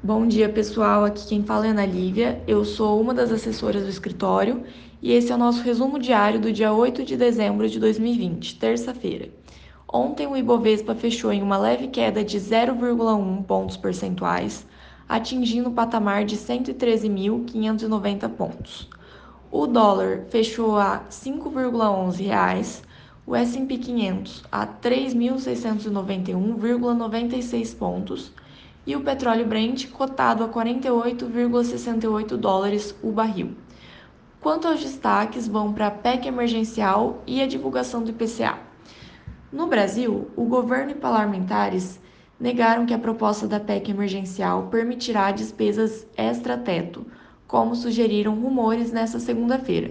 Bom dia, pessoal. Aqui quem fala é Ana Lívia. Eu sou uma das assessoras do escritório e esse é o nosso resumo diário do dia 8 de dezembro de 2020, terça-feira. Ontem o Ibovespa fechou em uma leve queda de 0,1 pontos percentuais, atingindo o patamar de 113.590 pontos. O dólar fechou a 5,11 reais, o S&P 500 a 3.691,96 pontos e o petróleo Brent cotado a 48,68 dólares o barril. Quanto aos destaques, vão para a PEC emergencial e a divulgação do IPCA. No Brasil, o governo e parlamentares negaram que a proposta da PEC emergencial permitirá despesas extra-teto, como sugeriram rumores nesta segunda-feira.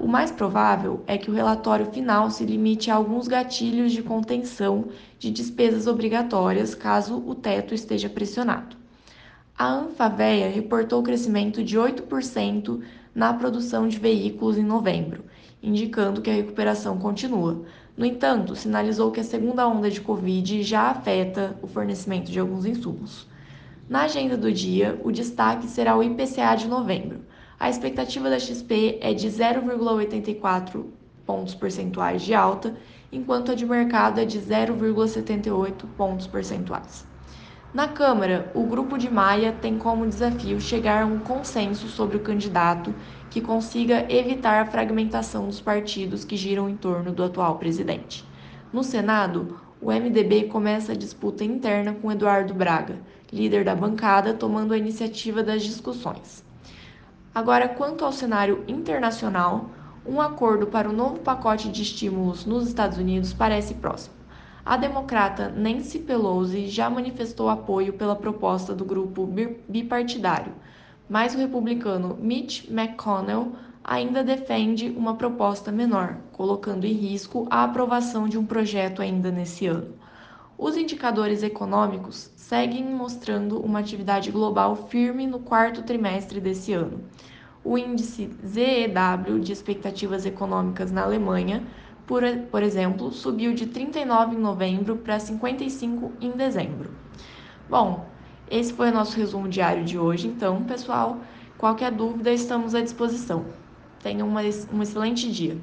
O mais provável é que o relatório final se limite a alguns gatilhos de contenção de despesas obrigatórias caso o teto esteja pressionado. A Anfavea reportou crescimento de 8% na produção de veículos em novembro, indicando que a recuperação continua. No entanto, sinalizou que a segunda onda de Covid já afeta o fornecimento de alguns insumos. Na agenda do dia, o destaque será o IPCA de novembro. A expectativa da XP é de 0,84 pontos percentuais de alta, enquanto a de mercado é de 0,78 pontos percentuais. Na Câmara, o grupo de Maia tem como desafio chegar a um consenso sobre o candidato que consiga evitar a fragmentação dos partidos que giram em torno do atual presidente. No Senado, o MDB começa a disputa interna com Eduardo Braga, líder da bancada, tomando a iniciativa das discussões. Agora, quanto ao cenário internacional, um acordo para o novo pacote de estímulos nos Estados Unidos parece próximo. A democrata Nancy Pelosi já manifestou apoio pela proposta do grupo bipartidário, mas o republicano Mitch McConnell ainda defende uma proposta menor, colocando em risco a aprovação de um projeto ainda nesse ano. Os indicadores econômicos seguem mostrando uma atividade global firme no quarto trimestre desse ano. O índice ZEW de expectativas econômicas na Alemanha, por, por exemplo, subiu de 39 em novembro para 55 em dezembro. Bom, esse foi o nosso resumo diário de hoje, então, pessoal, qualquer dúvida estamos à disposição. Tenham uma, um excelente dia.